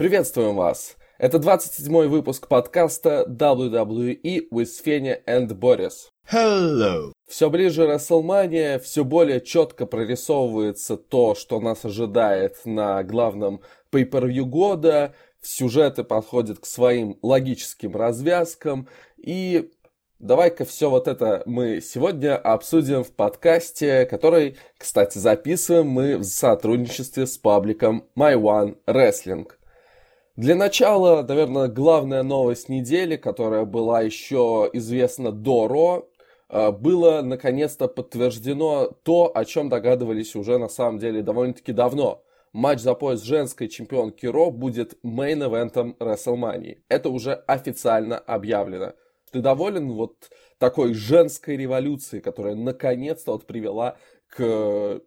Приветствуем вас! Это 27-й выпуск подкаста WWE with Феня and Boris. Hello! Все ближе WrestleMania, все более четко прорисовывается то, что нас ожидает на главном pay-per-view года, сюжеты подходят к своим логическим развязкам, и давай-ка все вот это мы сегодня обсудим в подкасте, который, кстати, записываем мы в сотрудничестве с пабликом My One Wrestling. Для начала, наверное, главная новость недели, которая была еще известна до Ро, э, было наконец-то подтверждено то, о чем догадывались уже на самом деле довольно-таки давно. Матч за пояс женской чемпионки Ро будет мейн-эвентом WrestleMania. Это уже официально объявлено. Ты доволен вот такой женской революцией, которая наконец-то вот привела к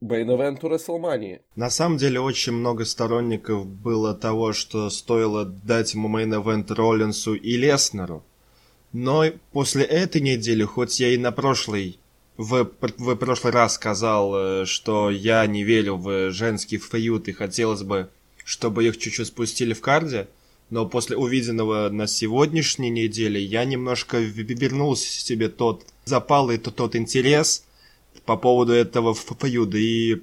WrestleMania. На самом деле очень много сторонников было того, что стоило дать ему мейн-эвент Роллинсу и Леснеру. Но после этой недели, хоть я и на прошлый в, в прошлый раз сказал, э, что я не верю в женский фьют и хотелось бы, чтобы их чуть-чуть спустили в карде, но после увиденного на сегодняшней неделе я немножко вернул себе тот запал и тот, тот интерес – по поводу этого фьюда. И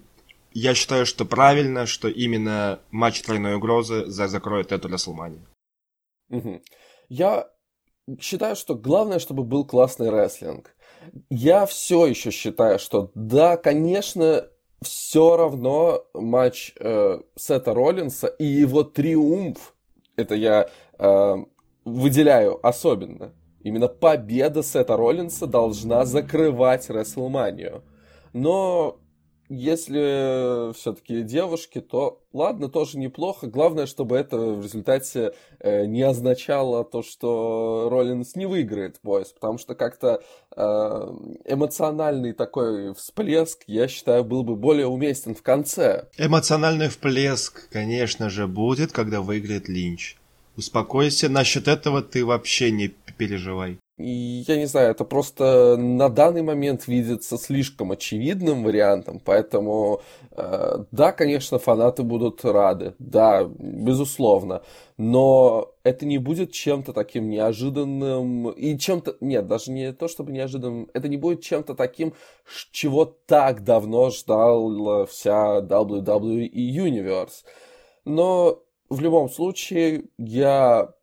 я считаю, что правильно, что именно матч тройной угрозы закроет эту Расселманию. Угу. Я считаю, что главное, чтобы был классный рестлинг. Я все еще считаю, что да, конечно, все равно матч э, Сета Роллинса и его триумф, это я э, выделяю особенно, именно победа Сета Роллинса должна закрывать Рестлманию. Но если все-таки девушки, то ладно, тоже неплохо. Главное, чтобы это в результате э, не означало то, что Роллинс не выиграет пояс, потому что как-то э, эмоциональный такой всплеск, я считаю, был бы более уместен в конце. Эмоциональный всплеск, конечно же, будет, когда выиграет Линч. Успокойся, насчет этого ты вообще не переживай. Я не знаю, это просто на данный момент видится слишком очевидным вариантом, поэтому э, да, конечно, фанаты будут рады, да, безусловно, но это не будет чем-то таким неожиданным и чем-то, нет, даже не то чтобы неожиданным, это не будет чем-то таким, чего так давно ждал вся WWE Universe. Но в любом случае я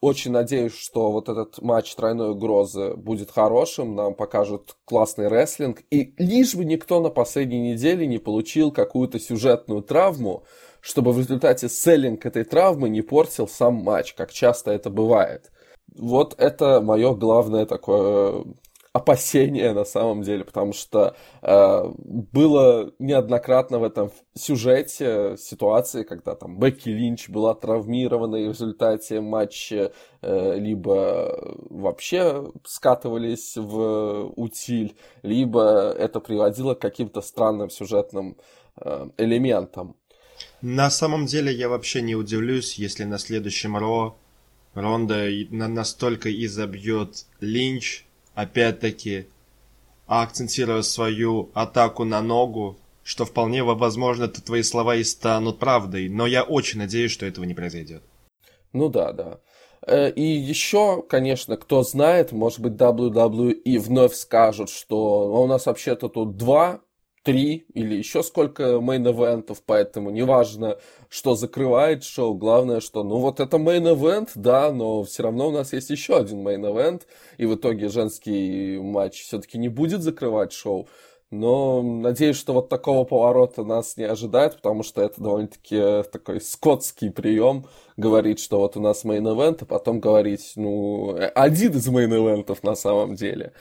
очень надеюсь, что вот этот матч тройной угрозы будет хорошим, нам покажут классный рестлинг, и лишь бы никто на последней неделе не получил какую-то сюжетную травму, чтобы в результате селлинг этой травмы не портил сам матч, как часто это бывает. Вот это мое главное такое опасения на самом деле, потому что э, было неоднократно в этом сюжете ситуации, когда там Бекки Линч была травмирована и в результате матча э, либо вообще скатывались в утиль, либо это приводило к каким-то странным сюжетным э, элементам. На самом деле я вообще не удивлюсь, если на следующем Ро Ронда настолько изобьет Линч, опять-таки, акцентируя свою атаку на ногу, что вполне возможно твои слова и станут правдой, но я очень надеюсь, что этого не произойдет. Ну да, да. Э, и еще, конечно, кто знает, может быть, WWE вновь скажут, что у нас вообще-то тут два три или еще сколько main event ов, поэтому неважно, что закрывает шоу, главное, что, ну вот это main event, да, но все равно у нас есть еще один main event, и в итоге женский матч все-таки не будет закрывать шоу. Но надеюсь, что вот такого поворота нас не ожидает, потому что это довольно-таки такой скотский прием говорить, что вот у нас main event, а потом говорить, ну, один из main event ов на самом деле.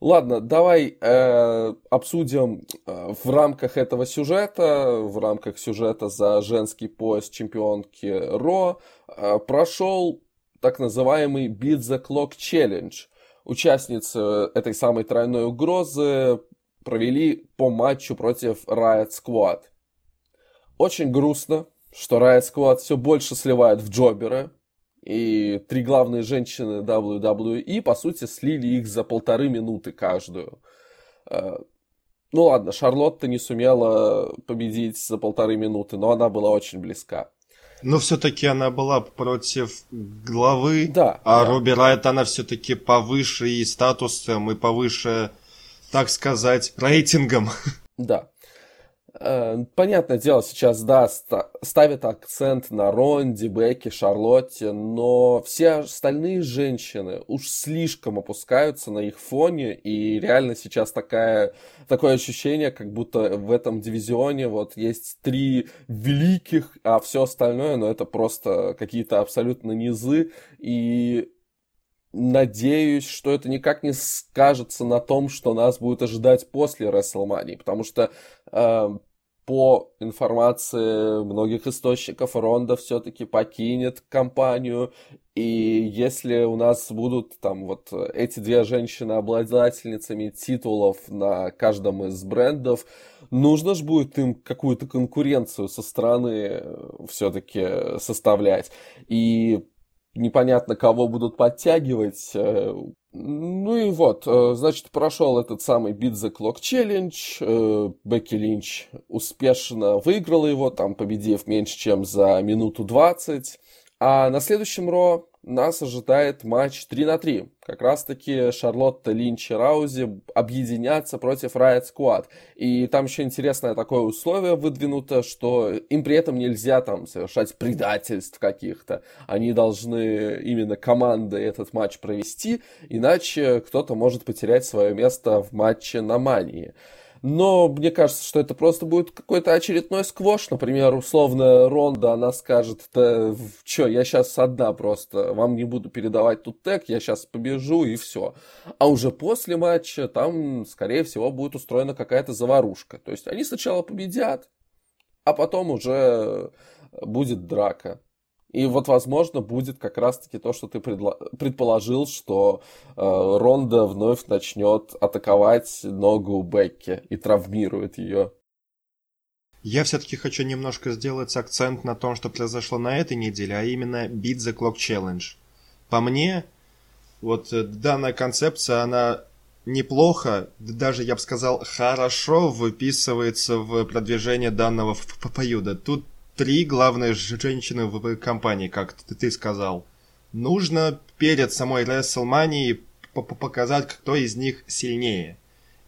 Ладно, давай э, обсудим э, в рамках этого сюжета, в рамках сюжета за женский пояс чемпионки Raw, э, прошел так называемый Beat the Clock Challenge. Участницы этой самой тройной угрозы провели по матчу против Riot Squad. Очень грустно, что Riot Squad все больше сливает в джобера, и три главные женщины WWE, по сути, слили их за полторы минуты каждую. Э, ну ладно, Шарлотта не сумела победить за полторы минуты, но она была очень близка. Но все-таки она была против главы, да, а да. Руби Райт, она все-таки повыше и статусом, и повыше, так сказать, рейтингом. Да. Э, понятное дело, сейчас, да, ставят акцент на Ронди, Бекки, Шарлотте, но все остальные женщины уж слишком опускаются на их фоне, и реально сейчас такая, такое ощущение, как будто в этом дивизионе вот есть три великих, а все остальное, ну, это просто какие-то абсолютно низы, и надеюсь, что это никак не скажется на том, что нас будет ожидать после WrestleMania, потому что э, по информации многих источников Ронда все-таки покинет компанию, и если у нас будут там вот эти две женщины обладательницами титулов на каждом из брендов, нужно же будет им какую-то конкуренцию со стороны все-таки составлять. И непонятно, кого будут подтягивать. Э, ну и вот, э, значит, прошел этот самый Beat the Clock Challenge. Э, Бекки Линч успешно выиграла его, там победив меньше, чем за минуту 20. А на следующем Ро нас ожидает матч 3 на 3. Как раз таки Шарлотта, Линч и Раузи объединятся против Riot Squad. И там еще интересное такое условие выдвинуто, что им при этом нельзя там совершать предательств каких-то. Они должны именно командой этот матч провести, иначе кто-то может потерять свое место в матче на Мании. Но мне кажется, что это просто будет какой-то очередной сквош. Например, условно Ронда, она скажет, да, что, я сейчас одна просто, вам не буду передавать тут тег, я сейчас побежу и все. А уже после матча там, скорее всего, будет устроена какая-то заварушка. То есть они сначала победят, а потом уже будет драка. И вот, возможно, будет как раз-таки то, что ты предло- предположил, что э, Ронда вновь начнет атаковать ногу Бекки и травмирует ее. Я все-таки хочу немножко сделать акцент на том, что произошло на этой неделе, а именно Beat the Clock Challenge. По мне, вот э, данная концепция, она неплохо, даже, я бы сказал, хорошо выписывается в продвижение данного фьюда. Тут три главные женщины в компании, как ты сказал. Нужно перед самой WrestleMania показать, кто из них сильнее.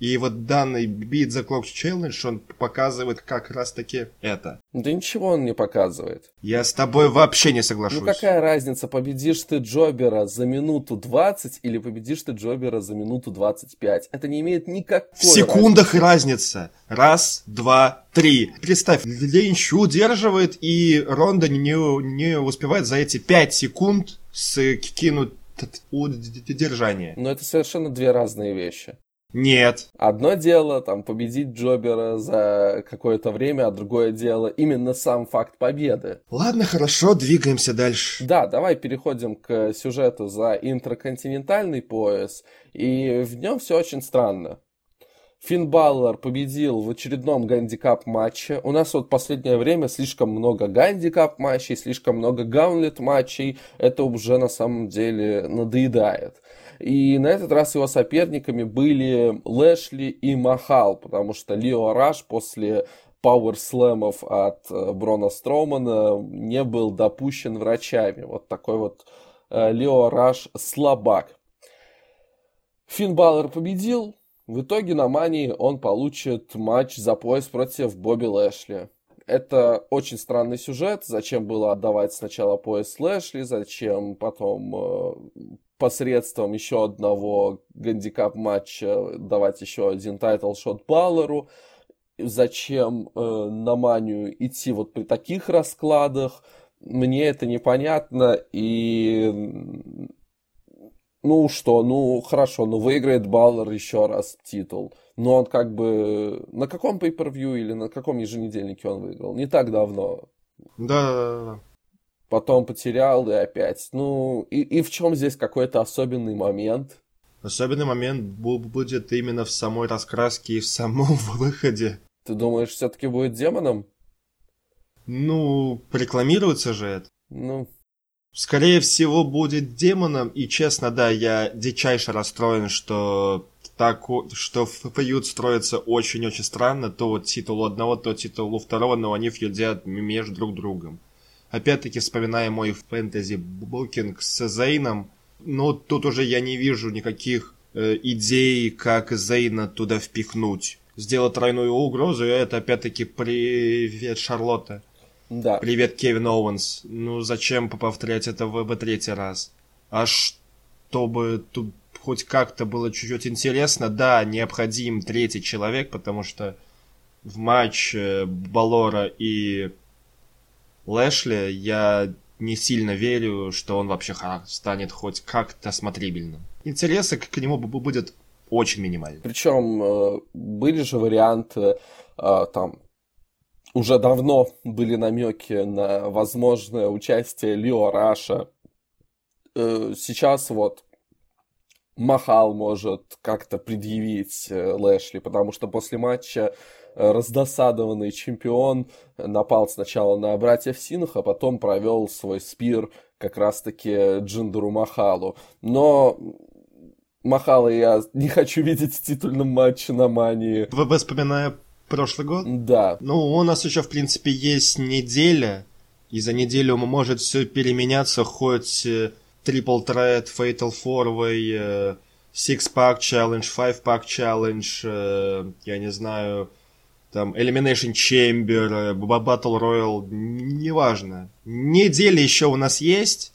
И вот данный Beat the Clock Challenge, он показывает как раз таки это. Да ничего он не показывает. Я с тобой вообще не соглашусь. Ну какая разница, победишь ты Джобера за минуту 20 или победишь ты Джобера за минуту 25? Это не имеет никакой В секундах разница. Раз, два, три. Представь, Линч удерживает, и Ронда не, не успевает за эти пять секунд скинуть удержание. Но это совершенно две разные вещи. Нет. Одно дело, там, победить Джобера за какое-то время, а другое дело именно сам факт победы. Ладно, хорошо, двигаемся дальше. Да, давай переходим к сюжету за интерконтинентальный пояс, и в нем все очень странно. Финн Баллар победил в очередном гандикап матче. У нас вот последнее время слишком много гандикап матчей, слишком много гаунлет матчей. Это уже на самом деле надоедает. И на этот раз его соперниками были Лэшли и Махал, потому что Лио Раш после powerslam ов от э, Брона Строумана не был допущен врачами. Вот такой вот э, Лио Раш слабак. Финн Балор победил. В итоге на Мании он получит матч за пояс против Бобби Лэшли. Это очень странный сюжет. Зачем было отдавать сначала пояс Лэшли, зачем потом э, посредством еще одного гандикап матча давать еще один title shot Балору. Зачем э, на манию идти вот при таких раскладах? Мне это непонятно. И ну что, ну хорошо, ну выиграет Баллер еще раз титул. Но он как бы на каком pay-per-view или на каком еженедельнике он выиграл? Не так давно. Да, да, да потом потерял и опять. Ну, и, и в чем здесь какой-то особенный момент? Особенный момент будет именно в самой раскраске и в самом выходе. Ты думаешь, все-таки будет демоном? Ну, рекламируется же это. Ну. Скорее всего, будет демоном, и честно, да, я дичайше расстроен, что так, что фьюд строится очень-очень странно, то вот титул одного, то титул у второго, но они фьюдят между друг другом. Опять-таки, вспоминая мой фэнтези-букинг с Зейном, но тут уже я не вижу никаких э, идей, как Зейна туда впихнуть. Сделать тройную угрозу, и это опять-таки привет, Шарлотта. Да. Привет, Кевин Оуэнс. Ну, зачем повторять это в, в третий раз? А чтобы тут хоть как-то было чуть-чуть интересно, да, необходим третий человек, потому что в матче Балора и Лэшли я не сильно верю, что он вообще станет хоть как-то смотрибельным. Интереса к нему будет очень минимальный. Причем э, были же варианты, э, там, уже давно были намеки на возможное участие Лио Раша. Э, сейчас вот Махал может как-то предъявить Лэшли, потому что после матча раздосадованный чемпион напал сначала на братьев Синах, а потом провел свой спир как раз-таки Джиндеру Махалу. Но Махала я не хочу видеть в титульном матче на Мании. Вы вспоминая прошлый год? Да. Ну, у нас еще, в принципе, есть неделя, и за неделю может все переменяться, хоть Triple Threat, Fatal Four Way, Six Pack Challenge, Five Pack Challenge, я не знаю, там, Elimination Chamber, Battle Royale, неважно. Неделя еще у нас есть,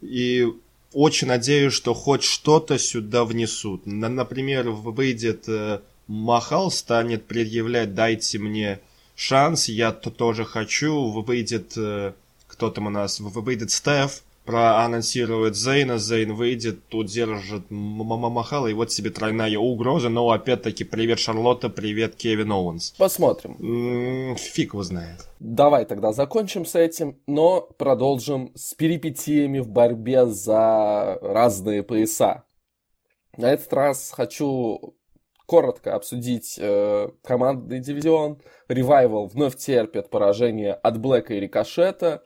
и очень надеюсь, что хоть что-то сюда внесут. Например, выйдет э, Махал, станет предъявлять «дайте мне шанс, я -то тоже хочу», выйдет, э, кто там у нас, выйдет Стеф, проанонсирует Зейна, Зейн выйдет, тут держит Махала, и вот себе тройная угроза, но опять-таки привет Шарлотта, привет Кевин Оуэнс. Посмотрим. Фиг его знает. Давай тогда закончим с этим, но продолжим с перипетиями в борьбе за разные пояса. На этот раз хочу коротко обсудить э, командный дивизион. Ревайвал вновь терпит поражение от Блэка и Рикошета.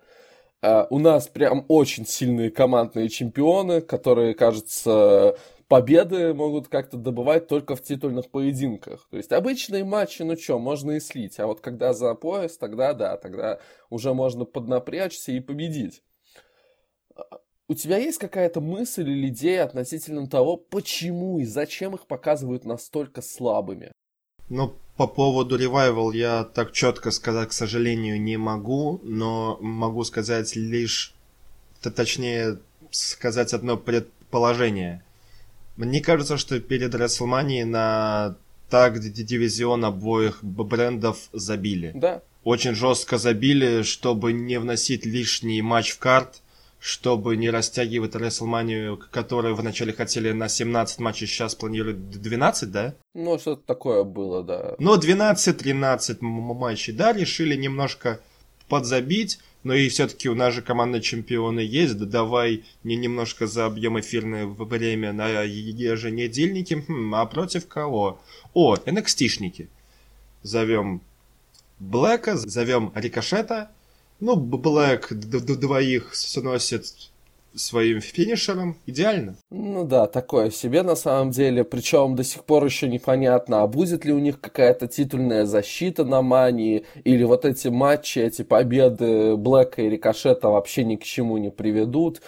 Uh, у нас прям очень сильные командные чемпионы, которые, кажется, победы могут как-то добывать только в титульных поединках. То есть обычные матчи, ну что, можно и слить. А вот когда за пояс, тогда да, тогда уже можно поднапрячься и победить. У тебя есть какая-то мысль или идея относительно того, почему и зачем их показывают настолько слабыми? Ну, по поводу ревайвал я так четко сказать, к сожалению, не могу, но могу сказать лишь, то точнее сказать одно предположение. Мне кажется, что перед WrestleMania на так дивизион обоих брендов забили. Да. Очень жестко забили, чтобы не вносить лишний матч в карт – чтобы не растягивать WrestleMania, которую вначале хотели на 17 матчей, сейчас планируют 12, да? Ну, что-то такое было, да. Но 12-13 матчей, да, решили немножко подзабить, но и все-таки у нас же командные чемпионы есть, да давай не немножко за объем эфирное время на еженедельнике, хм, а против кого? О, NXT-шники. Зовем Блэка, зовем Рикошета, ну, Блэк двоих сносит своим финишером идеально. Ну да, такое себе на самом деле. Причем до сих пор еще непонятно, а будет ли у них какая-то титульная защита на мании, или вот эти матчи, эти победы Блэка и Рикошета вообще ни к чему не приведут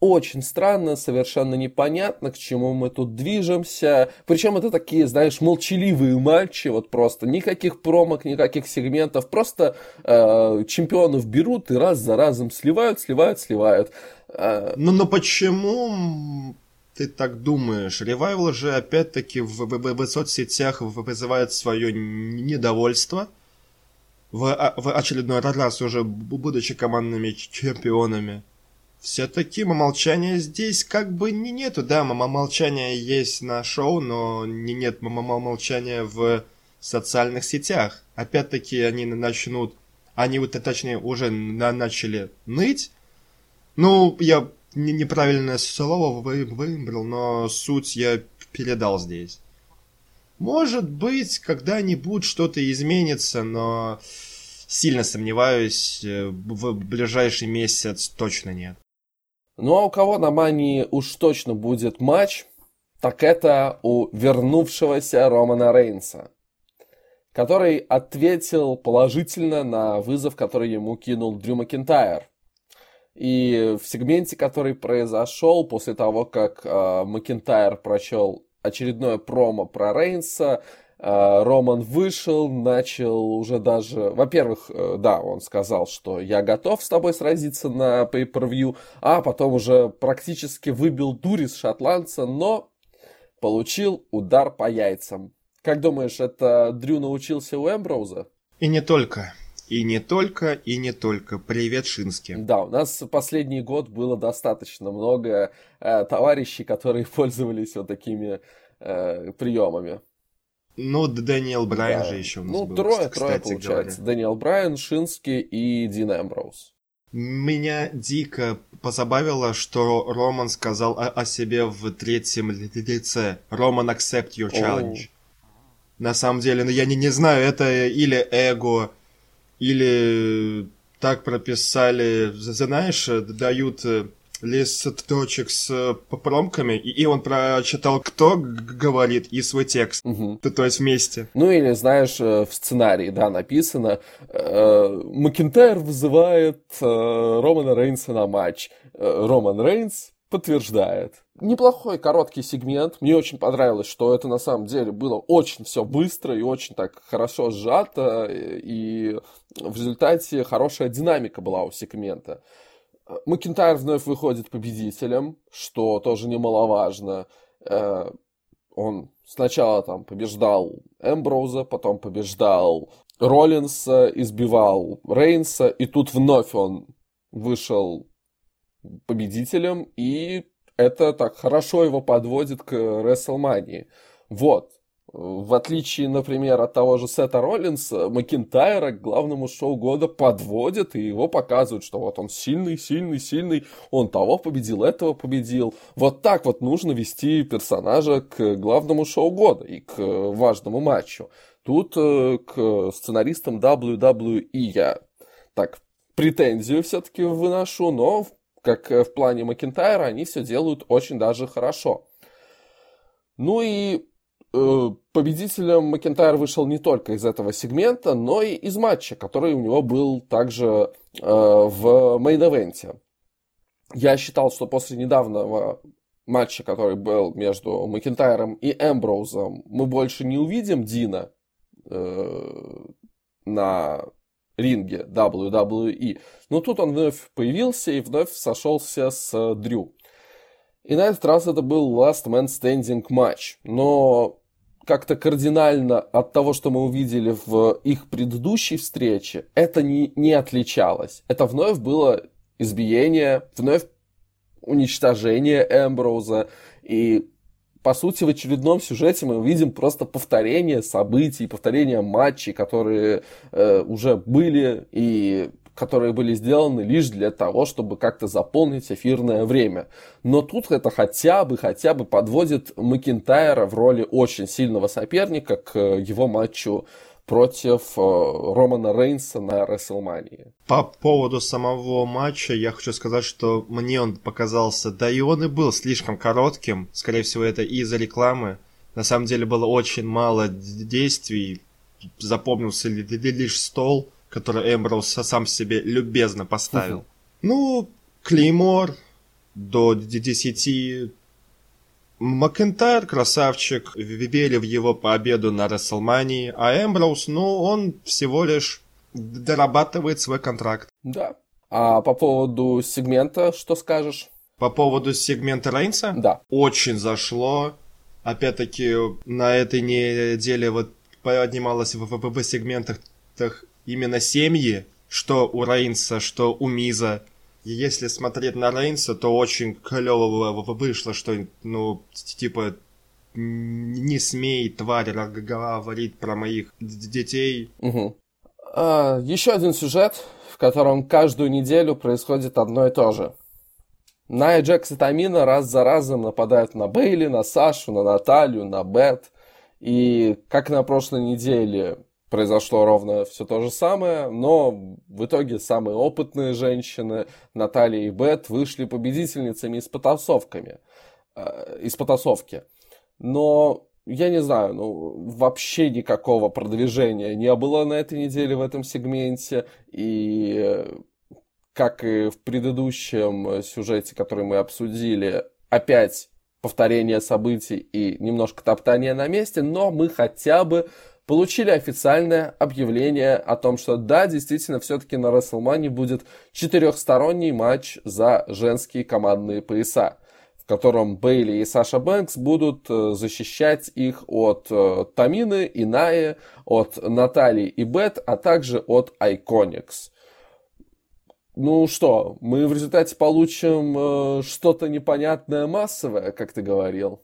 очень странно, совершенно непонятно, к чему мы тут движемся. Причем это такие, знаешь, молчаливые матчи, вот просто никаких промок, никаких сегментов, просто э, чемпионов берут и раз за разом сливают, сливают, сливают. Э... Ну, но почему ты так думаешь? Ревайвал же опять-таки в, в, в, в соцсетях вызывает свое недовольство. В, а, в очередной раз уже будучи командными чемпионами все-таки молчания здесь как бы не нету, да, молчания есть на шоу, но не нет молчания в социальных сетях. Опять-таки они начнут, они вот точнее уже на, начали ныть. Ну, я не, неправильное слово вы, выбрал, но суть я передал здесь. Может быть, когда-нибудь что-то изменится, но сильно сомневаюсь, э, в ближайший месяц точно нет. Ну а у кого на мании уж точно будет матч, так это у вернувшегося Романа Рейнса, который ответил положительно на вызов, который ему кинул Дрю Макинтайр. И в сегменте, который произошел после того, как э, Макентайр прочел очередное промо про Рейнса, Роман вышел, начал уже даже... Во-первых, э, да, он сказал, что я готов с тобой сразиться на pay-per-view, а потом уже практически выбил дурис шотландца, но получил удар по яйцам. Как думаешь, это Дрю научился у Эмброуза? И не только. И не только, и не только. Привет, Шински. Да, у нас последний год было достаточно много э, товарищей, которые пользовались вот такими э, приемами. Ну, Дэниел Брайан да. же еще у нас ну, был, трое, трое получается. Говоря. Дэниел Брайан, Шински и Дин Эмброуз. Меня дико позабавило, что Роман сказал о, о себе в третьем лице. Роман, accept your challenge. Oh. На самом деле, ну я не, не знаю, это или эго, или так прописали, знаешь, дают э, листочек с э, промками, и он прочитал, кто говорит, и свой текст. Угу. То, то есть вместе. Ну или, знаешь, э, в сценарии, да, написано, э, Макентайр вызывает э, Романа Рейнса на матч. Э, Роман Рейнс подтверждает. Неплохой короткий сегмент. Мне очень понравилось, что это на самом деле было очень все быстро и очень так хорошо сжато. И в результате хорошая динамика была у сегмента. Макентайр вновь выходит победителем, что тоже немаловажно. Э, он сначала там побеждал Эмброуза, потом побеждал Роллинса, избивал Рейнса, и тут вновь он вышел победителем, и это так хорошо его подводит к Рестлмании. Вот. В отличие, например, от того же Сета Роллинса, Макинтайра к главному шоу года подводят и его показывают, что вот он сильный, сильный, сильный, он того победил, этого победил. Вот так вот нужно вести персонажа к главному шоу года и к важному матчу. Тут э, к сценаристам WWE я так претензию все-таки выношу, но как в плане Макинтайра они все делают очень даже хорошо. Ну и Э, победителем Макентайр вышел не только из этого сегмента, но и из матча, который у него был также э, в мейн-эвенте. Я считал, что после недавнего матча, который был между Макентайром и Эмброузом, мы больше не увидим Дина э, на ринге WWE. Но тут он вновь появился и вновь сошелся с Дрю. И на этот раз это был Last Man Standing матч. Но как-то кардинально от того, что мы увидели в их предыдущей встрече, это не, не отличалось. Это вновь было избиение, вновь уничтожение Эмброуза. И, по сути, в очередном сюжете мы увидим просто повторение событий, повторение матчей, которые э, уже были и которые были сделаны лишь для того, чтобы как-то заполнить эфирное время. Но тут это хотя бы, хотя бы подводит Макинтайра в роли очень сильного соперника к его матчу против э, Романа Рейнса на Рестлмании. По поводу самого матча я хочу сказать, что мне он показался, да и он и был слишком коротким, скорее всего это из-за рекламы. На самом деле было очень мало действий, запомнился лишь стол, который Эмброуз сам себе любезно поставил. Ну, Клеймор до 10. Макентайр, красавчик, верили в его победу на Расселмании, а Эмброуз, ну, он всего лишь дорабатывает свой контракт. Да. А по поводу сегмента, что скажешь? По поводу сегмента Рейнса? Да. Очень зашло. Опять-таки, на этой неделе вот поднималось в, в, в сегментах именно семьи, что у Рейнса, что у Миза. И если смотреть на Рейнса, то очень клево вышло, что, ну, типа, не смей, тварь, говорить про моих детей. Угу. А, еще один сюжет, в котором каждую неделю происходит одно и то же. Ная Джекс и Тамина раз за разом нападают на Бейли, на Сашу, на Наталью, на Бет. И как на прошлой неделе произошло ровно все то же самое, но в итоге самые опытные женщины, Наталья и Бет, вышли победительницами из потасовками, э, из потасовки. Но я не знаю, ну, вообще никакого продвижения не было на этой неделе в этом сегменте, и как и в предыдущем сюжете, который мы обсудили, опять повторение событий и немножко топтания на месте, но мы хотя бы получили официальное объявление о том, что да, действительно, все-таки на WrestleMania будет четырехсторонний матч за женские командные пояса, в котором Бейли и Саша Бэнкс будут э, защищать их от э, Тамины, Инаи, от Натальи и Бет, а также от Iconics. Ну что, мы в результате получим э, что-то непонятное массовое, как ты говорил.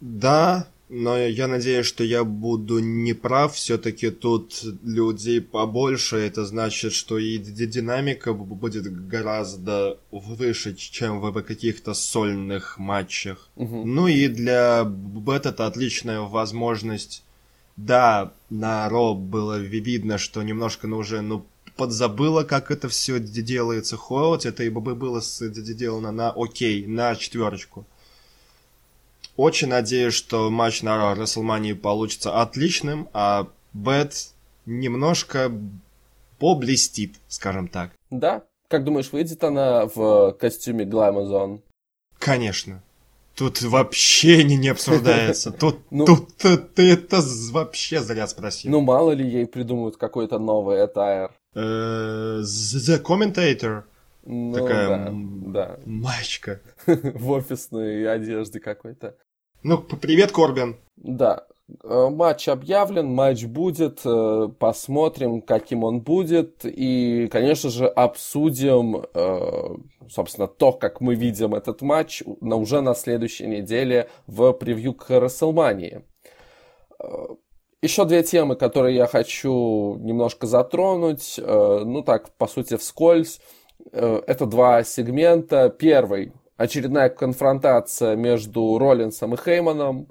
Да, но я надеюсь, что я буду не прав. Все-таки тут людей побольше. Это значит, что и динамика будет гораздо выше, чем в каких-то сольных матчах. Угу. Ну и для Бет это отличная возможность. Да, на Ро было видно, что немножко, ну уже, ну, подзабыла, как это все делается. Холод, это и бы было сделано на окей, на четверочку. Очень надеюсь, что матч на WrestleMania получится отличным, а Бет немножко поблестит, скажем так. Да? Как думаешь, выйдет она в костюме Glamazon? Конечно. Тут вообще не, не обсуждается. Тут, ну, тут ты это вообще зря спросил. Ну, мало ли ей придумают какой-то новый attire. Uh, the Commentator. Ну, Такая да, да. мачка. в офисной одежде какой-то. Ну, привет, Корбин. Да, э, матч объявлен, матч будет, э, посмотрим, каким он будет, и, конечно же, обсудим, э, собственно, то, как мы видим этот матч уже на следующей неделе в превью к WrestleMania. Еще две темы, которые я хочу немножко затронуть, ну так, по сути, вскользь. Это два сегмента. Первый очередная конфронтация между Роллинсом и Хейманом.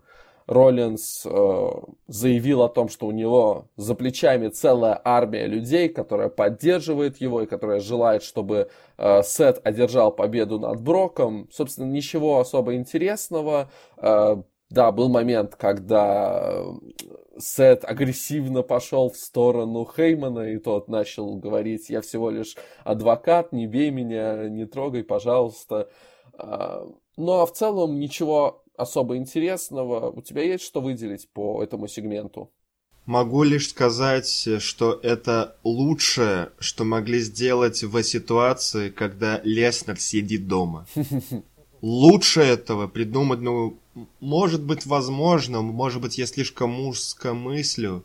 Роллинс э, заявил о том, что у него за плечами целая армия людей, которая поддерживает его и которая желает, чтобы э, Сет одержал победу над Броком. Собственно, ничего особо интересного. Э, да, был момент, когда Сет агрессивно пошел в сторону Хеймана, и тот начал говорить, я всего лишь адвокат, не бей меня, не трогай, пожалуйста. А, ну а в целом ничего особо интересного. У тебя есть что выделить по этому сегменту? Могу лишь сказать, что это лучшее, что могли сделать в ситуации, когда Леснер сидит дома. Лучше этого придумать, ну, может быть, возможно, может быть, я слишком мужско мыслю,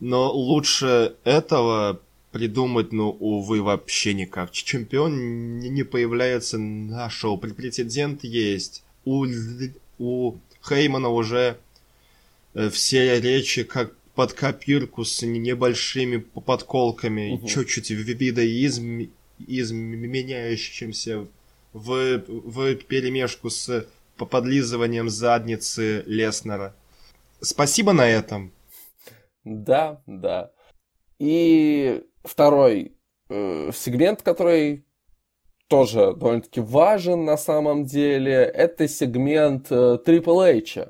но лучше этого придумать, ну, увы, вообще никак. Чемпион не появляется на шоу. Прецедент есть. У, у Хеймана уже э, все речи как под копирку с небольшими подколками, угу. чуть-чуть видоизм, изменяющимся в, в перемешку с подлизыванием задницы Леснера. Спасибо на этом. Да, да. И второй э, сегмент, который тоже довольно-таки важен на самом деле, это сегмент э, Triple H,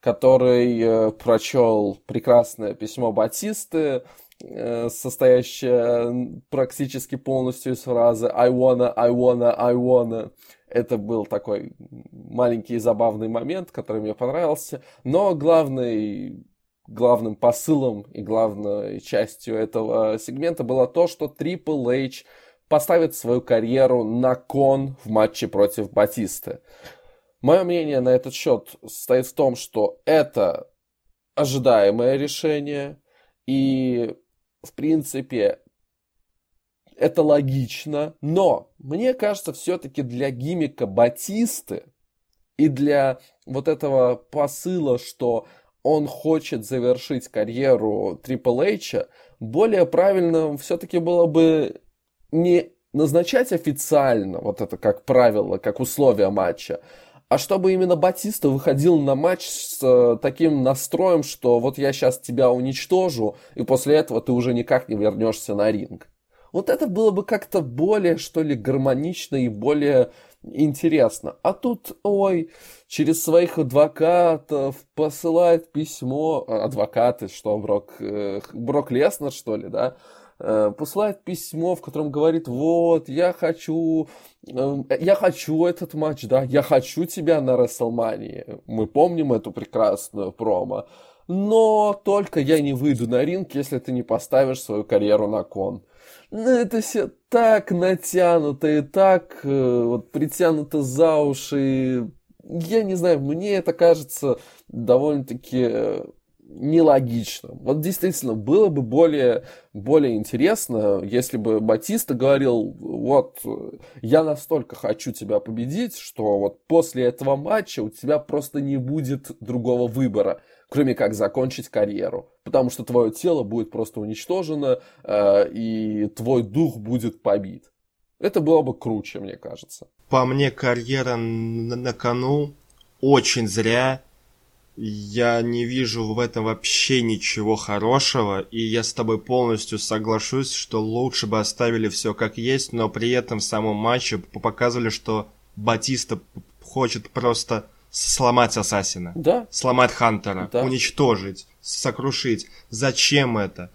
который э, прочел прекрасное письмо Батисты, э, состоящее практически полностью из фразы I wanna, I wanna, I wanna. Это был такой маленький забавный момент, который мне понравился. Но главный главным посылом и главной частью этого сегмента было то, что Triple H поставит свою карьеру на кон в матче против Батисты. Мое мнение на этот счет состоит в том, что это ожидаемое решение, и, в принципе, это логично, но мне кажется, все-таки для гимика Батисты и для вот этого посыла, что он хочет завершить карьеру Triple H, более правильно все-таки было бы не назначать официально вот это как правило, как условие матча, а чтобы именно Батиста выходил на матч с э, таким настроем, что вот я сейчас тебя уничтожу, и после этого ты уже никак не вернешься на ринг. Вот это было бы как-то более, что ли, гармонично и более интересно. А тут, ой, через своих адвокатов посылает письмо. А, адвокаты, что, Брок, э, Брок Леснер, что ли, да? э, посылает письмо, в котором говорит, вот, я хочу, э, я хочу этот матч, да, я хочу тебя на Расселмании. Мы помним эту прекрасную промо. Но только я не выйду на ринг, если ты не поставишь свою карьеру на кон. Ну, это все так натянуто и так э, вот притянуто за уши. Я не знаю, мне это кажется довольно-таки э, нелогично. Вот действительно, было бы более, более интересно, если бы Батиста говорил, вот, я настолько хочу тебя победить, что вот после этого матча у тебя просто не будет другого выбора, кроме как закончить карьеру. Потому что твое тело будет просто уничтожено, э, и твой дух будет побит. Это было бы круче, мне кажется. По мне, карьера на кону очень зря я не вижу в этом вообще ничего хорошего, и я с тобой полностью соглашусь, что лучше бы оставили все как есть, но при этом в самом матче показывали, что Батиста хочет просто сломать Ассасина. Да. Сломать Хантера. Да. Уничтожить. Сокрушить. Зачем это?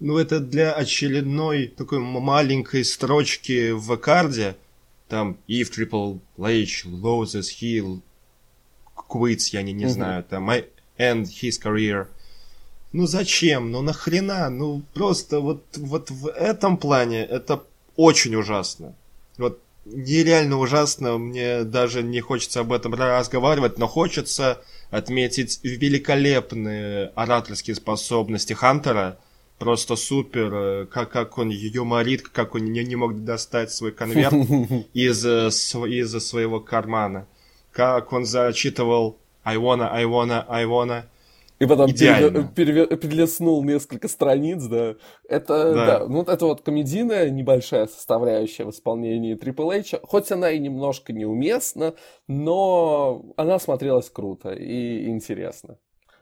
Ну, это для очередной такой маленькой строчки в карде. Там If Triple H loses, he quits, я не, не mm-hmm. знаю, там, I end his career. Ну зачем? Ну нахрена? Ну просто вот, вот в этом плане это очень ужасно. Вот нереально ужасно, мне даже не хочется об этом разговаривать, но хочется отметить великолепные ораторские способности Хантера. Просто супер, как, как он юморит, как он не, не мог достать свой конверт из, из своего кармана как он зачитывал I wanna, I wanna, I wanna. И потом переве- переве- перелеснул несколько страниц, да. Это, да. да, ну это вот комедийная небольшая составляющая в исполнении Triple H. Хоть она и немножко неуместна, но она смотрелась круто и интересно.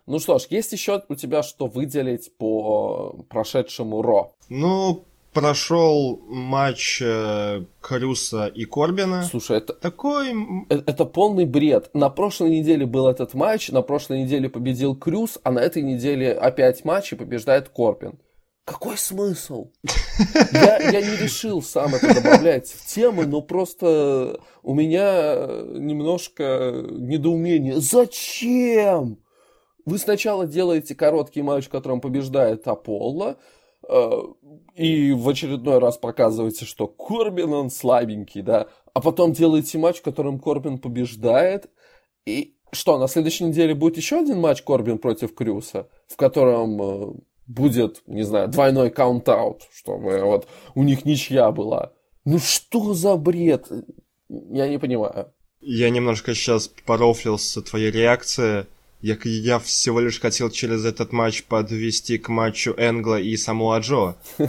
Ну что ж, есть еще у тебя что выделить по прошедшему Ро? Ну, прошел матч э, Крюса и Корбина. Слушай, это такой... Это, это полный бред. На прошлой неделе был этот матч, на прошлой неделе победил Крюс, а на этой неделе опять матч и побеждает Корбин. Какой смысл? Я, я не решил сам это добавлять в темы, но просто у меня немножко недоумение. Зачем? Вы сначала делаете короткий матч, в котором побеждает Аполло, Э, и в очередной раз показываете, что Корбин, он слабенький, да, а потом делаете матч, в котором Корбин побеждает, и что, на следующей неделе будет еще один матч Корбин против Крюса, в котором э, будет, не знаю, двойной count-out, чтобы вот у них ничья была. Ну что за бред? Я не понимаю. Я немножко сейчас порофлился твоей реакции. Я, я всего лишь хотел через этот матч подвести к матчу Энгла и Самуа Джо.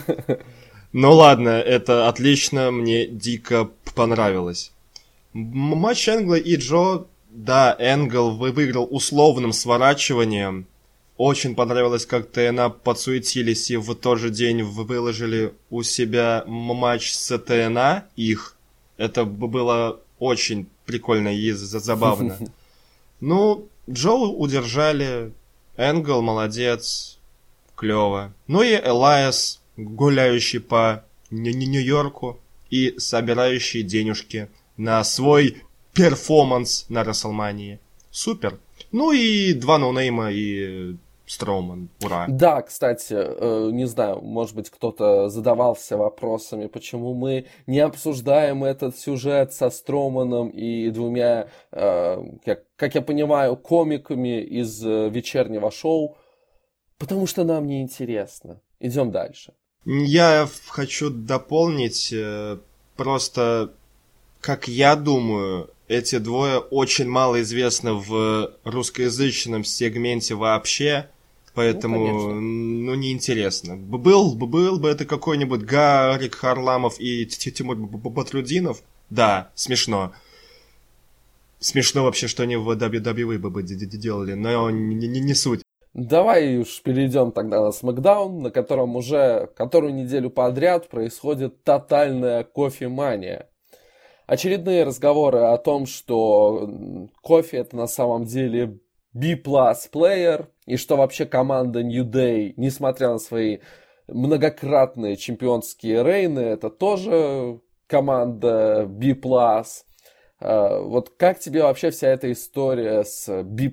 Ну ладно, это отлично, мне дико понравилось. Матч Энгла и Джо, да, Энгл выиграл условным сворачиванием. Очень понравилось, как ТНА подсуетились и в тот же день выложили у себя матч с ТНА, их. Это было очень прикольно и забавно. Ну, Джоу удержали, Энгл молодец, клево. Ну и Элайас, гуляющий по Нью-Йорку и собирающий денежки на свой перформанс на Рестлмании. Супер. Ну и два noname а и Строуман, ура. Да, кстати, э, не знаю, может быть, кто-то задавался вопросами, почему мы не обсуждаем этот сюжет со Строманом и двумя, э, как я понимаю, комиками из э, вечернего шоу, потому что нам не интересно. Идем дальше. Я хочу дополнить просто, как я думаю, эти двое очень мало известны в русскоязычном сегменте вообще. Поэтому, ну, ну неинтересно. Был, был бы это какой-нибудь Гарик Харламов и Тимур Батрудинов, да, смешно. Смешно вообще, что они в WWE бы делали, но не, не, не суть. Давай уж перейдем тогда на Смакдаун, на котором уже которую неделю подряд происходит тотальная кофемания. Очередные разговоры о том, что кофе это на самом деле B-плейер, и что вообще команда New Day, несмотря на свои многократные чемпионские рейны, это тоже команда B+. А, вот как тебе вообще вся эта история с B+,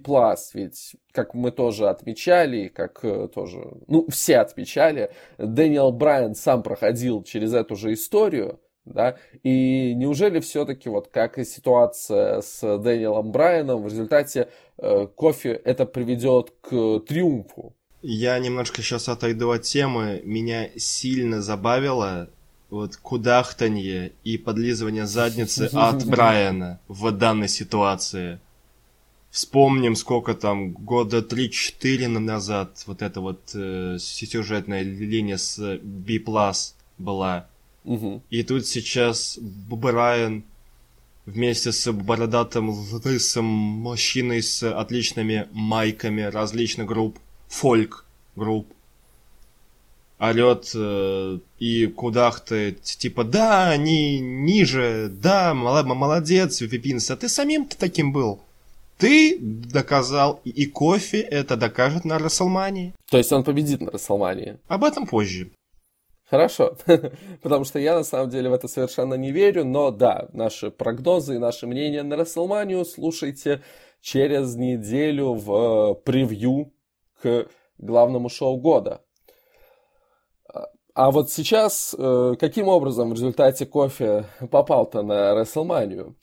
ведь, как мы тоже отмечали, как э, тоже, ну, все отмечали, Дэниел Брайан сам проходил через эту же историю, да, и неужели все-таки вот как и ситуация с Дэниелом Брайаном, в результате э, кофе это приведет к триумфу? Я немножко сейчас отойду от темы. Меня сильно забавило вот кудахтанье и подлизывание задницы от Брайана в данной ситуации. Вспомним, сколько там, года 3-4 назад вот эта вот э, сюжетная линия с B+, была. Угу. И тут сейчас Брайан вместе с бородатым лысым мужчиной с отличными майками различных групп, фольк групп, орет э, и кудахтает, типа, да, они ниже, да, молодец, Випинс, а ты самим -то таким был. Ты доказал, и кофе это докажет на Расселмании. То есть он победит на Расселмании? Об этом позже. Хорошо, потому что я на самом деле в это совершенно не верю, но да, наши прогнозы и наши мнения на Расселманию слушайте через неделю в превью к главному шоу года. А вот сейчас, э, каким образом в результате кофе попал-то на Расселманию?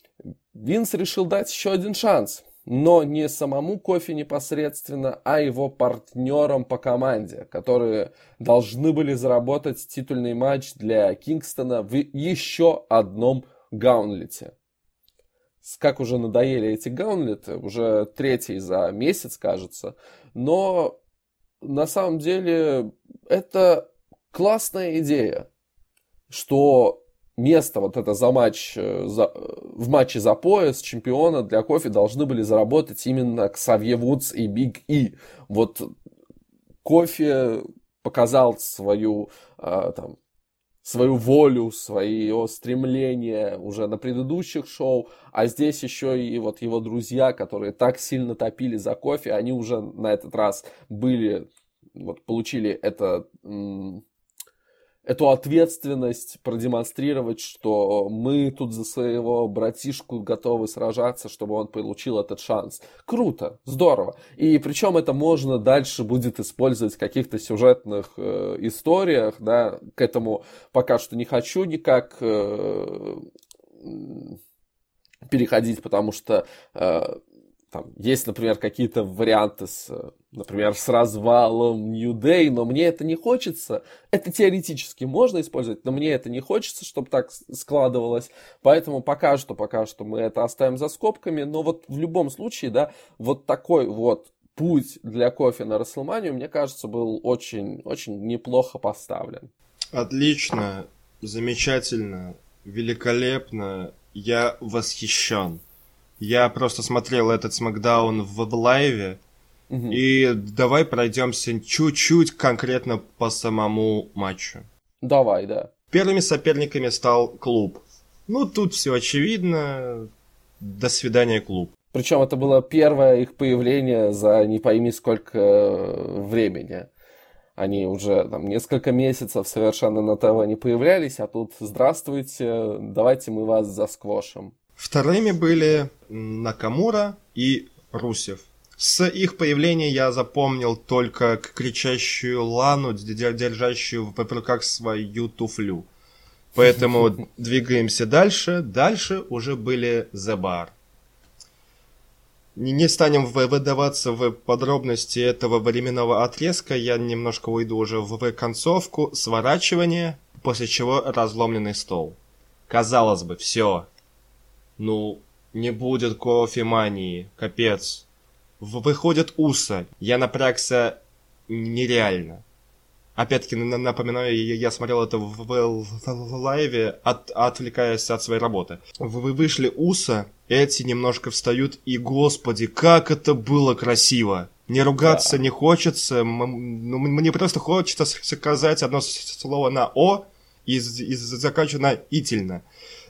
Винс решил дать еще один шанс, но не самому кофе непосредственно, а его партнерам по команде, которые должны были заработать титульный матч для Кингстона в еще одном гаунлете. Как уже надоели эти гаунлеты, уже третий за месяц, кажется, но на самом деле это классная идея, что место вот это за матч, э, за, в матче за пояс чемпиона для кофе должны были заработать именно Ксавье Вудс и Биг И. Вот кофе показал свою а, там, свою волю, свое стремление уже на предыдущих шоу, а здесь еще и вот его друзья, которые так сильно топили за кофе, они уже на этот раз были, вот получили это эту ответственность продемонстрировать, что мы тут за своего братишку готовы сражаться, чтобы он получил этот шанс. Круто, здорово. И причем это можно дальше будет использовать в каких-то сюжетных э, историях, да, к этому пока что не хочу никак э, переходить, потому что э, там есть, например, какие-то варианты с, например, с развалом New Day, но мне это не хочется. Это теоретически можно использовать, но мне это не хочется, чтобы так складывалось. Поэтому пока что, пока что мы это оставим за скобками. Но вот в любом случае, да, вот такой вот путь для кофе на Расселманию, мне кажется, был очень, очень неплохо поставлен. Отлично, замечательно, великолепно. Я восхищен. Я просто смотрел этот смакдаун в, в лайве. Угу. И давай пройдемся чуть-чуть конкретно по самому матчу. Давай, да. Первыми соперниками стал клуб. Ну, тут все очевидно. До свидания, клуб. Причем это было первое их появление за не пойми сколько э, времени. Они уже там несколько месяцев совершенно на ТВ не появлялись, а тут здравствуйте, давайте мы вас засквошим. Вторыми были Накамура и Русев. С их появления я запомнил только кричащую Лану, держащую в руках свою туфлю. Поэтому двигаемся дальше. Дальше уже были The Bar. Не станем выдаваться в подробности этого временного отрезка, я немножко уйду уже в концовку, сворачивание, после чего разломленный стол. Казалось бы, все, ну, не будет кофемании, капец. Выходит Уса. Я напрягся нереально. Опять-таки, напоминаю, я смотрел это в, в, в лайве, от, отвлекаясь от своей работы. Вы вышли Уса, эти немножко встают, и, господи, как это было красиво! Не ругаться да. не хочется, ну, мне просто хочется сказать одно слово на «о» и, и заканчивать на «ительно».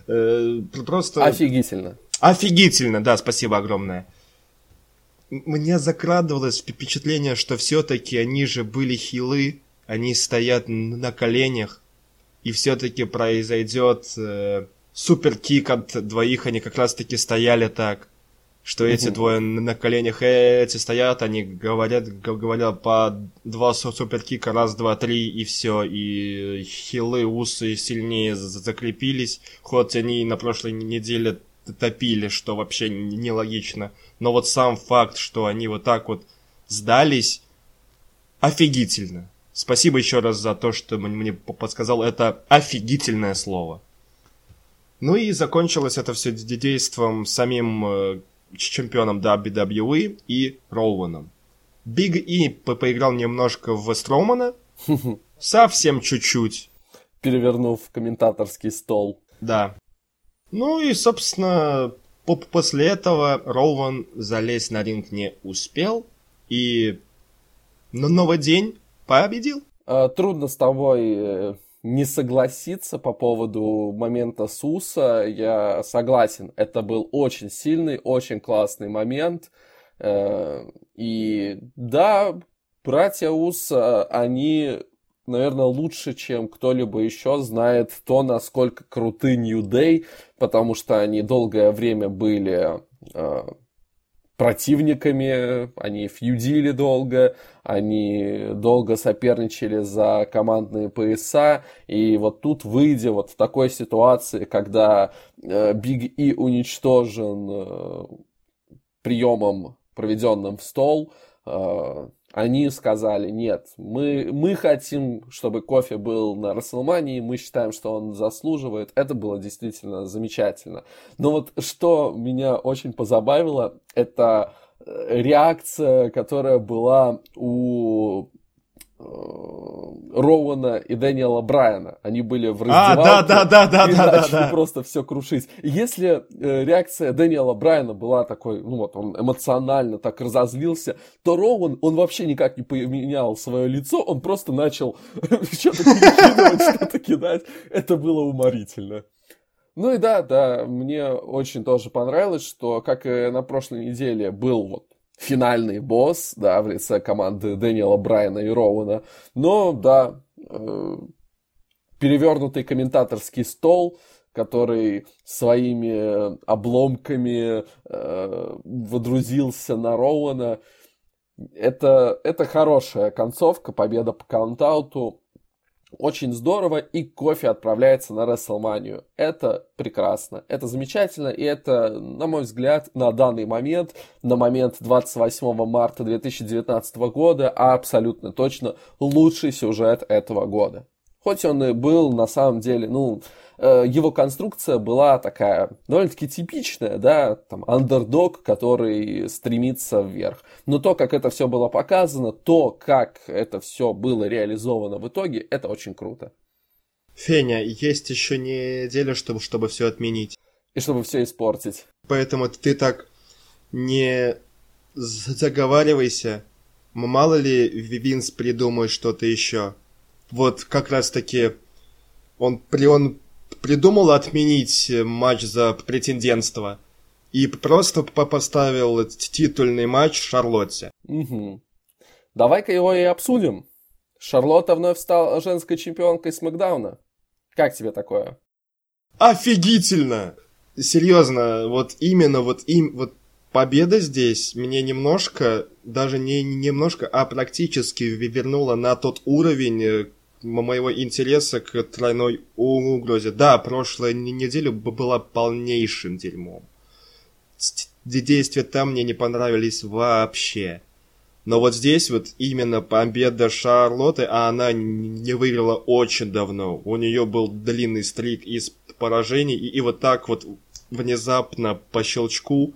Э, просто... Офигительно. Офигительно, да, спасибо огромное. Мне закрадывалось впечатление, что все-таки они же были хилы, они стоят на коленях, и все-таки произойдет э, суперкик от двоих, они как раз-таки стояли так, что эти двое на коленях, эти стоят, они говорят, говорят по два суперкика, раз, два, три, и все, и хилы, усы сильнее закрепились, хоть они на прошлой неделе топили, что вообще нелогично, но вот сам факт, что они вот так вот сдались, офигительно. Спасибо еще раз за то, что мне подсказал это офигительное слово. Ну и закончилось это все действием самим э, чемпионом WWE и Роуэном. Биг И поиграл немножко в Строумана, совсем чуть-чуть. Перевернув комментаторский стол. Да. Ну и, собственно, после этого Роуэн залезть на ринг не успел, и на новый день победил. А, трудно с тобой э, не согласиться по поводу момента Суса. Я согласен, это был очень сильный, очень классный момент. Э, и да, братья Уса, они, наверное, лучше, чем кто-либо еще знает то, насколько круты New Day, потому что они долгое время были э, противниками, они фьюдили долго, они долго соперничали за командные пояса, и вот тут, выйдя вот в такой ситуации, когда Биг э, И уничтожен э, приемом, проведенным в стол, э, они сказали, нет, мы, мы хотим, чтобы кофе был на Расселмании, мы считаем, что он заслуживает. Это было действительно замечательно. Но вот что меня очень позабавило, это э, реакция, которая была у Э, Роуана и Дэниела Брайана. Они были в раздевалке. А, да, да, да, да, и да, да, да. просто все крушить. если э, реакция Дэниела Брайана была такой, ну вот, он эмоционально так разозлился, то Роуан, он вообще никак не поменял свое лицо, он просто начал что-то перекидывать, что-то кидать. Это было уморительно. Ну и да, да, мне очень тоже понравилось, что, как и на прошлой неделе, был вот финальный босс, да, в лице команды Дэниела Брайана и Роуэна. Но, да, э, перевернутый комментаторский стол, который своими обломками э, водрузился на Роуэна. Это, это хорошая концовка, победа по каунтауту. Очень здорово, и кофе отправляется на Рестлманию. Это прекрасно, это замечательно, и это, на мой взгляд, на данный момент, на момент 28 марта 2019 года, абсолютно точно лучший сюжет этого года. Хоть он и был, на самом деле, ну, его конструкция была такая довольно-таки типичная, да, там, андердог, который стремится вверх. Но то, как это все было показано, то, как это все было реализовано в итоге, это очень круто. Феня, есть еще неделя, чтобы, чтобы все отменить. И чтобы все испортить. Поэтому ты так не заговаривайся. Мало ли Винс придумает что-то еще. Вот как раз таки он, он придумал отменить матч за претендентство и просто поставил титульный матч Шарлотте. Угу. Давай-ка его и обсудим. Шарлотта вновь стала женской чемпионкой Смакдауна. Как тебе такое? Офигительно! Серьезно, вот именно вот им вот победа здесь мне немножко, даже не немножко, а практически вернула на тот уровень, э, моего интереса к тройной угрозе. Да, прошлая неделя была полнейшим дерьмом. Действия там мне не понравились вообще. Но вот здесь вот именно победа Шарлотты, а она не выиграла очень давно. У нее был длинный стрик из поражений, и, и вот так вот внезапно по щелчку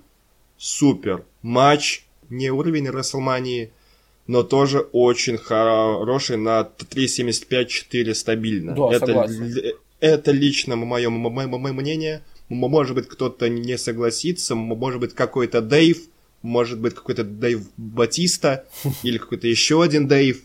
супер. Матч, не уровень Расселмании, но тоже очень хороший на 3.75-4 стабильно. Да, это, согласен. это лично мое, мое, мнение. Может быть, кто-то не согласится, может быть, какой-то Дэйв, может быть, какой-то Дэйв Батиста или какой-то еще один Дэйв.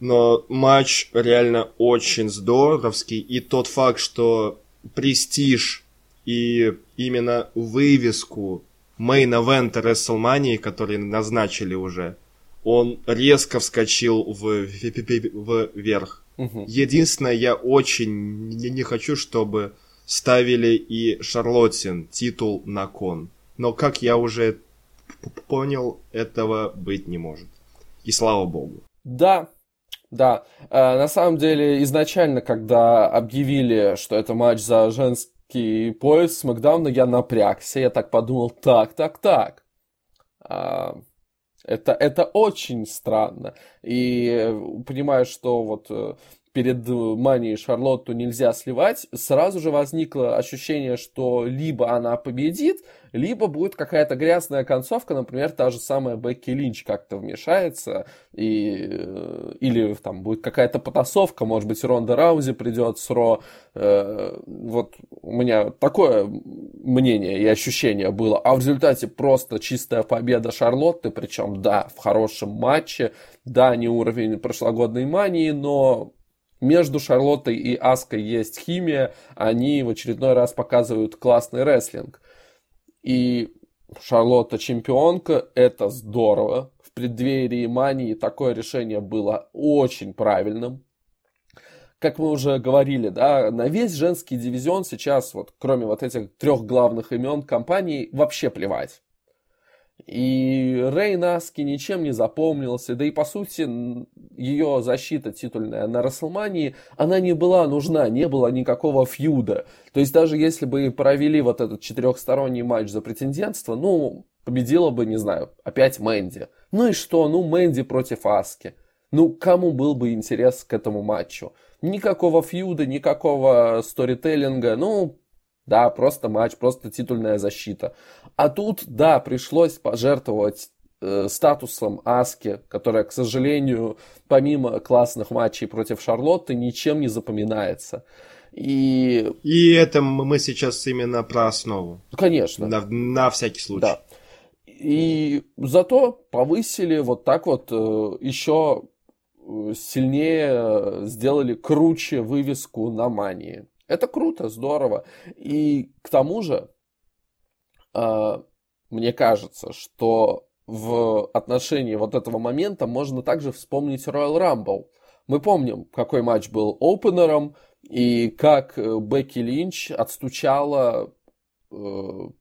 Но матч реально очень здоровский. И тот факт, что престиж и именно вывеску main event а WrestleMania, который назначили уже, он резко вскочил в, в, вверх. Угу. Единственное, я очень не, не хочу, чтобы ставили и Шарлоттин титул на кон. Но, как я уже понял, этого быть не может. И слава богу. Да, да. Э, на самом деле, изначально, когда объявили, что это матч за женский пояс Смакдауна, я напрягся. Я так подумал, так, так, так. А, это, это очень странно. И э, понимаю, что вот э, перед Манией Шарлотту нельзя сливать, сразу же возникло ощущение, что либо она победит, либо будет какая-то грязная концовка, например, та же самая Бекки Линч как-то вмешается, и, э, или там будет какая-то потасовка, может быть, Ронда Раузи придет с Ро. Э, вот у меня такое мнение и ощущение было. А в результате просто чистая победа Шарлотты, причем, да, в хорошем матче, да, не уровень прошлогодней мании, но между Шарлоттой и Аской есть химия, они в очередной раз показывают классный рестлинг. И Шарлотта чемпионка, это здорово. В преддверии мании такое решение было очень правильным. Как мы уже говорили, да, на весь женский дивизион сейчас, вот, кроме вот этих трех главных имен компании, вообще плевать. И Рей Наски ничем не запомнился, да и по сути ее защита титульная на Расселмании, она не была нужна, не было никакого фьюда. То есть даже если бы провели вот этот четырехсторонний матч за претендентство, ну, победила бы, не знаю, опять Мэнди. Ну и что, ну Мэнди против Аски. Ну, кому был бы интерес к этому матчу? Никакого фьюда, никакого сторителлинга, ну, да, просто матч, просто титульная защита. А тут, да, пришлось пожертвовать э, статусом Аски, которая, к сожалению, помимо классных матчей против Шарлотты, ничем не запоминается. И... И это мы сейчас именно про основу. Конечно. На, на всякий случай. Да. И зато повысили вот так вот э, еще э, сильнее сделали круче вывеску на мании. Это круто, здорово. И к тому же, э, мне кажется, что в отношении вот этого момента можно также вспомнить Royal Rumble. Мы помним, какой матч был опенером, и как э, Бекки Линч отстучала, э,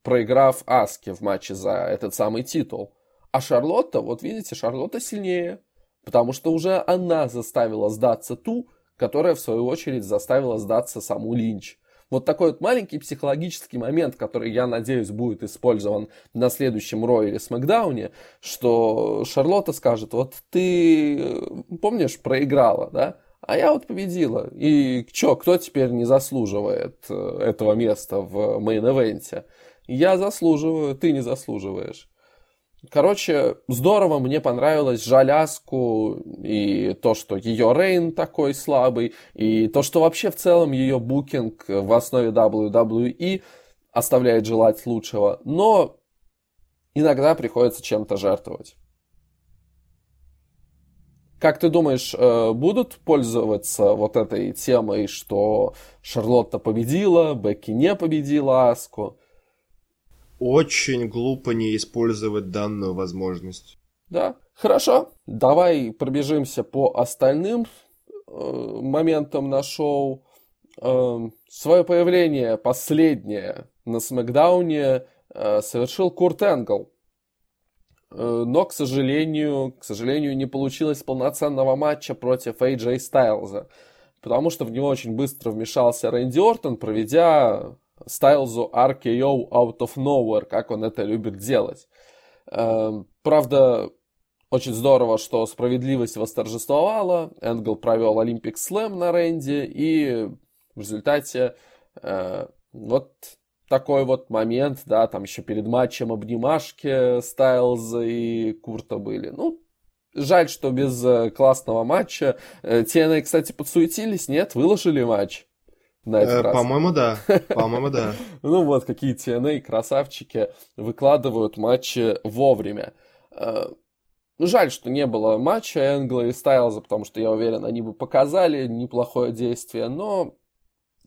проиграв Аске в матче за этот самый титул. А Шарлотта, вот видите, Шарлотта сильнее, потому что уже она заставила сдаться ту, которая, в свою очередь, заставила сдаться саму Линч. Вот такой вот маленький психологический момент, который, я надеюсь, будет использован на следующем Ро или Смакдауне, что Шарлотта скажет, вот ты, помнишь, проиграла, да? А я вот победила. И чё, кто теперь не заслуживает э, этого места в мейн-эвенте? Я заслуживаю, ты не заслуживаешь. Короче, здорово, мне понравилось Жаляску и то, что ее Рейн такой слабый, и то, что вообще в целом ее букинг в основе WWE оставляет желать лучшего, но иногда приходится чем-то жертвовать. Как ты думаешь, э, будут пользоваться вот этой темой, что Шарлотта победила, Бекки не победила Аску? Очень глупо не использовать данную возможность. Да, хорошо. Давай пробежимся по остальным э, моментам на шоу. Э, свое появление последнее на Смакдауне э, совершил Курт Энгл. Э, но, к сожалению, к сожалению, не получилось полноценного матча против AJ Стайлза, потому что в него очень быстро вмешался Рэнди Ортон, проведя Стайлзу RKO out of nowhere, как он это любит делать. Эм, правда, очень здорово, что справедливость восторжествовала. Энгл провел Олимпик Слэм на Рэнди, и в результате э, вот такой вот момент, да, там еще перед матчем обнимашки Стайлза и Курта были. Ну, жаль, что без э, классного матча. TNA, э, кстати, подсуетились, нет? Выложили матч на этот э, раз. По-моему, да. По-моему, да. Ну вот, какие TNA красавчики выкладывают матчи вовремя. Э, ну, жаль, что не было матча Энгла и Стайлза, потому что, я уверен, они бы показали неплохое действие, но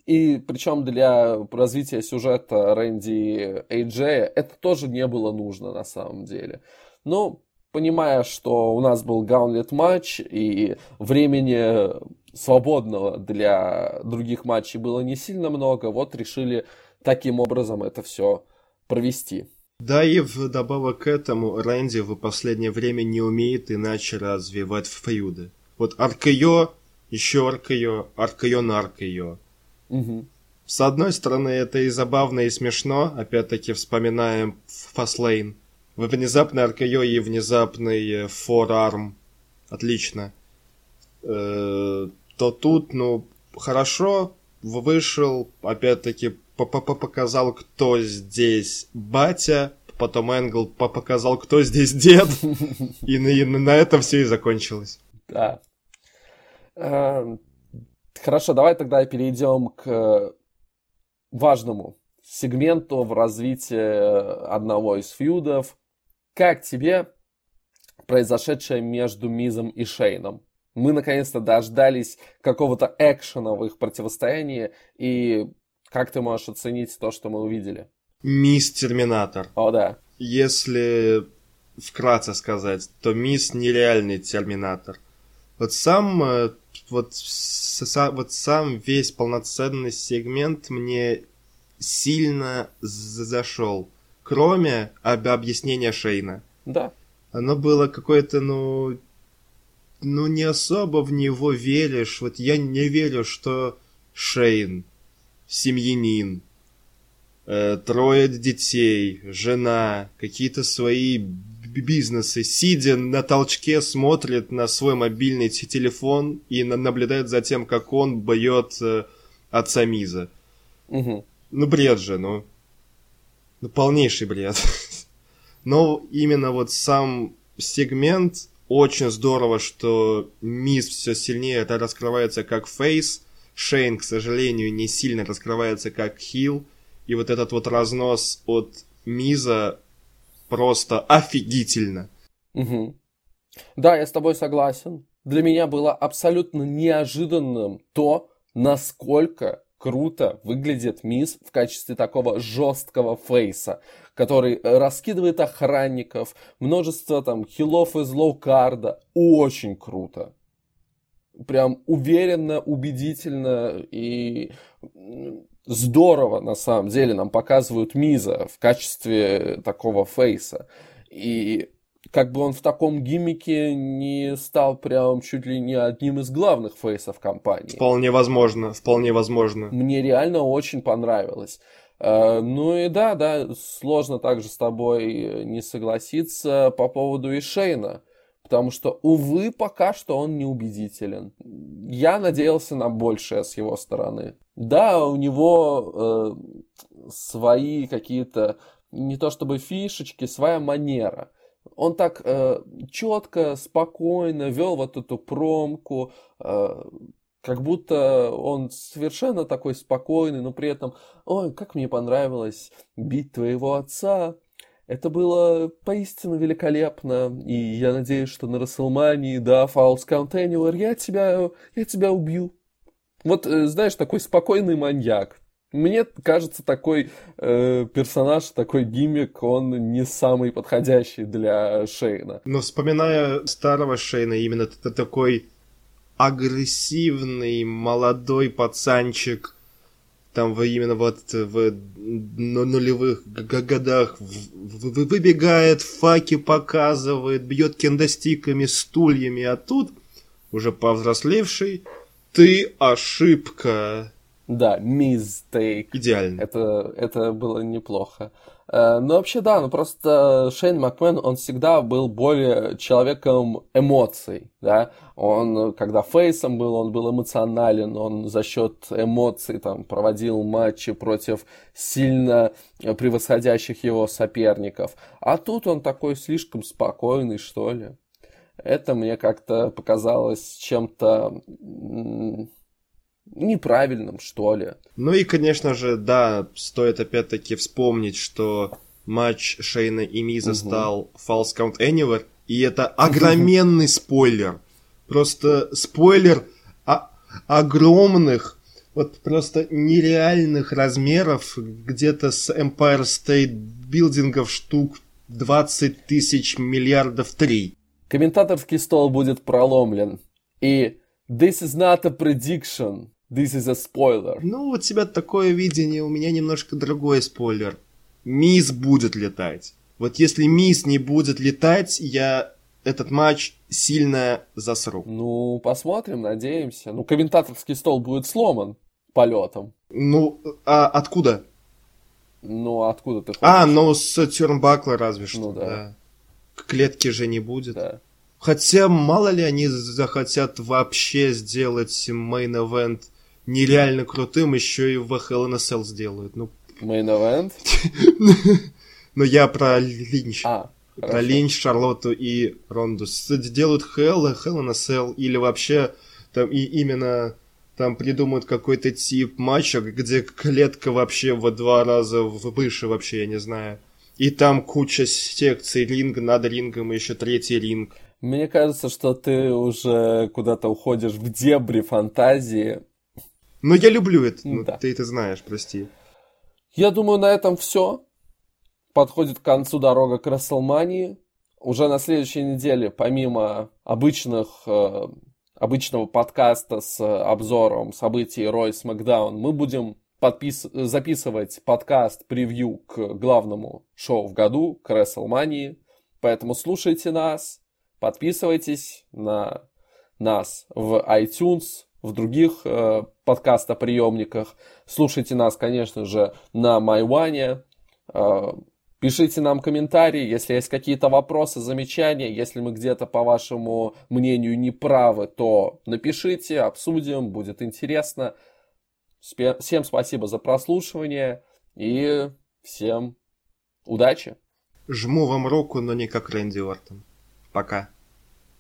и причем для развития сюжета Рэнди и Эйджея это тоже не было нужно на самом деле. Ну, понимая, что у нас был гаунлет матч и времени свободного для других матчей было не сильно много, вот решили таким образом это все провести. Да и вдобавок к этому Рэнди в последнее время не умеет иначе развивать feud ы. Вот RKO, еще RKO, RKO на RKO. Угу. С одной стороны, это и забавно, и смешно. Опять-таки вспоминаем Fastlane. Внезапный RKO и внезапный forearm. Отлично. Э, то тут, ну, хорошо, вышел, опять-таки показал, кто здесь батя, потом Энгл показал, кто здесь дед, и на, и на этом все и закончилось. Да. Эм, хорошо, давай тогда перейдем к важному сегменту в развитии одного из фьюдов. Как тебе произошедшее между Мизом и Шейном? Мы наконец-то дождались какого-то экшена в их противостоянии, и как ты можешь оценить то, что мы увидели? Мисс Терминатор. О, да. Если вкратце сказать, то Мисс нереальный Терминатор. Вот сам э, вот, вот сам весь полноценный сегмент мне сильно зашел. Кроме об объяснения Шейна. Да. Оно было какое-то, ну, ну не особо в него веришь. Вот я не верю, что Шейн, семьянин, э, трое детей, жена, какие-то свои бизнесы, сидя на толчке, смотрит на свой мобильный телефон и наблюдает за тем, как он бьет э, отца Миза. Угу. Ну, бред же, ну. Ну, полнейший бред. Но именно вот сам сегмент очень здорово, что Мисс все сильнее это раскрывается как фейс. Шейн, к сожалению, не сильно раскрывается как хил. И вот этот вот разнос от Миза просто офигительно. Угу. Да, я с тобой согласен. Для меня было абсолютно неожиданным то, насколько круто выглядит Мисс в качестве такого жесткого фейса, который раскидывает охранников, множество там хилов из лоукарда. Очень круто. Прям уверенно, убедительно и здорово, на самом деле, нам показывают Миза в качестве такого фейса. И как бы он в таком гиммике не стал прям чуть ли не одним из главных фейсов компании. Вполне возможно, вполне возможно. Мне реально очень понравилось. Э, ну и да, да, сложно также с тобой не согласиться по поводу Ишейна. Потому что, увы, пока что он неубедителен. Я надеялся на большее с его стороны. Да, у него э, свои какие-то, не то чтобы фишечки, своя манера он так э, четко, спокойно вел вот эту промку, э, как будто он совершенно такой спокойный, но при этом, ой, как мне понравилось бить твоего отца. Это было поистине великолепно, и я надеюсь, что на Расселмании, да, Count Anywhere, я тебя, я тебя убью. Вот, э, знаешь, такой спокойный маньяк. Мне кажется, такой э, персонаж, такой гиммик, он не самый подходящий для Шейна. Но вспоминая старого Шейна, именно такой агрессивный молодой пацанчик, там именно вот в нулевых годах выбегает, факи показывает, бьет кендостиками, стульями, а тут уже повзрослевший, ты ошибка. Да, mistake. Идеально. Это, это было неплохо. Э, ну, вообще, да, ну просто Шейн Макмен, он всегда был более человеком эмоций, да. Он, когда фейсом был, он был эмоционален, он за счет эмоций там проводил матчи против сильно превосходящих его соперников. А тут он такой слишком спокойный, что ли. Это мне как-то показалось чем-то неправильным, что ли. Ну и, конечно же, да, стоит опять-таки вспомнить, что матч Шейна и Миза угу. стал False Count Anywhere, и это огроменный спойлер. Просто спойлер о- огромных, вот просто нереальных размеров, где-то с Empire State билдингов штук 20 тысяч миллиардов три. Комментаторский стол будет проломлен. И this is not a prediction, this is a spoiler. Ну, у тебя такое видение, у меня немножко другой спойлер. Мисс будет летать. Вот если Мисс не будет летать, я этот матч сильно засрут. Ну, посмотрим, надеемся. Ну, комментаторский стол будет сломан полетом. Ну, а откуда? Ну, откуда ты хочешь? А, ну, с turnbuckle а разве что, ну, да. да. Клетки же не будет. Да. Хотя, мало ли они захотят вообще сделать main event нереально крутым, еще и в Hell in a Cell сделают. Ну, main event? Но я про Линч. А, про хорошо. Линч, Шарлотту и Ронду. Делают Hell, Hell a Cell, или вообще там и именно там придумают какой-то тип матча, где клетка вообще в два раза выше вообще, я не знаю. И там куча секций ринга, над рингом и еще третий ринг. Мне кажется, что ты уже куда-то уходишь в дебри фантазии. Но я люблю это, ну, да. ты это знаешь, прости. Я думаю, на этом все. Подходит к концу дорога к Расселмании. Уже на следующей неделе, помимо обычных э, обычного подкаста с обзором событий Рой Смакдаун, мы будем подпис... записывать подкаст-превью к главному шоу в году, к WrestleMania. Поэтому слушайте нас, подписывайтесь на нас в iTunes, в других э, подкастоприемниках. Слушайте нас, конечно же, на MyOne. Э, Пишите нам комментарии, если есть какие-то вопросы, замечания. Если мы где-то, по вашему мнению, не правы, то напишите, обсудим, будет интересно. Всем спасибо за прослушивание и всем удачи. Жму вам руку, но не как Рэнди Ортон. Пока.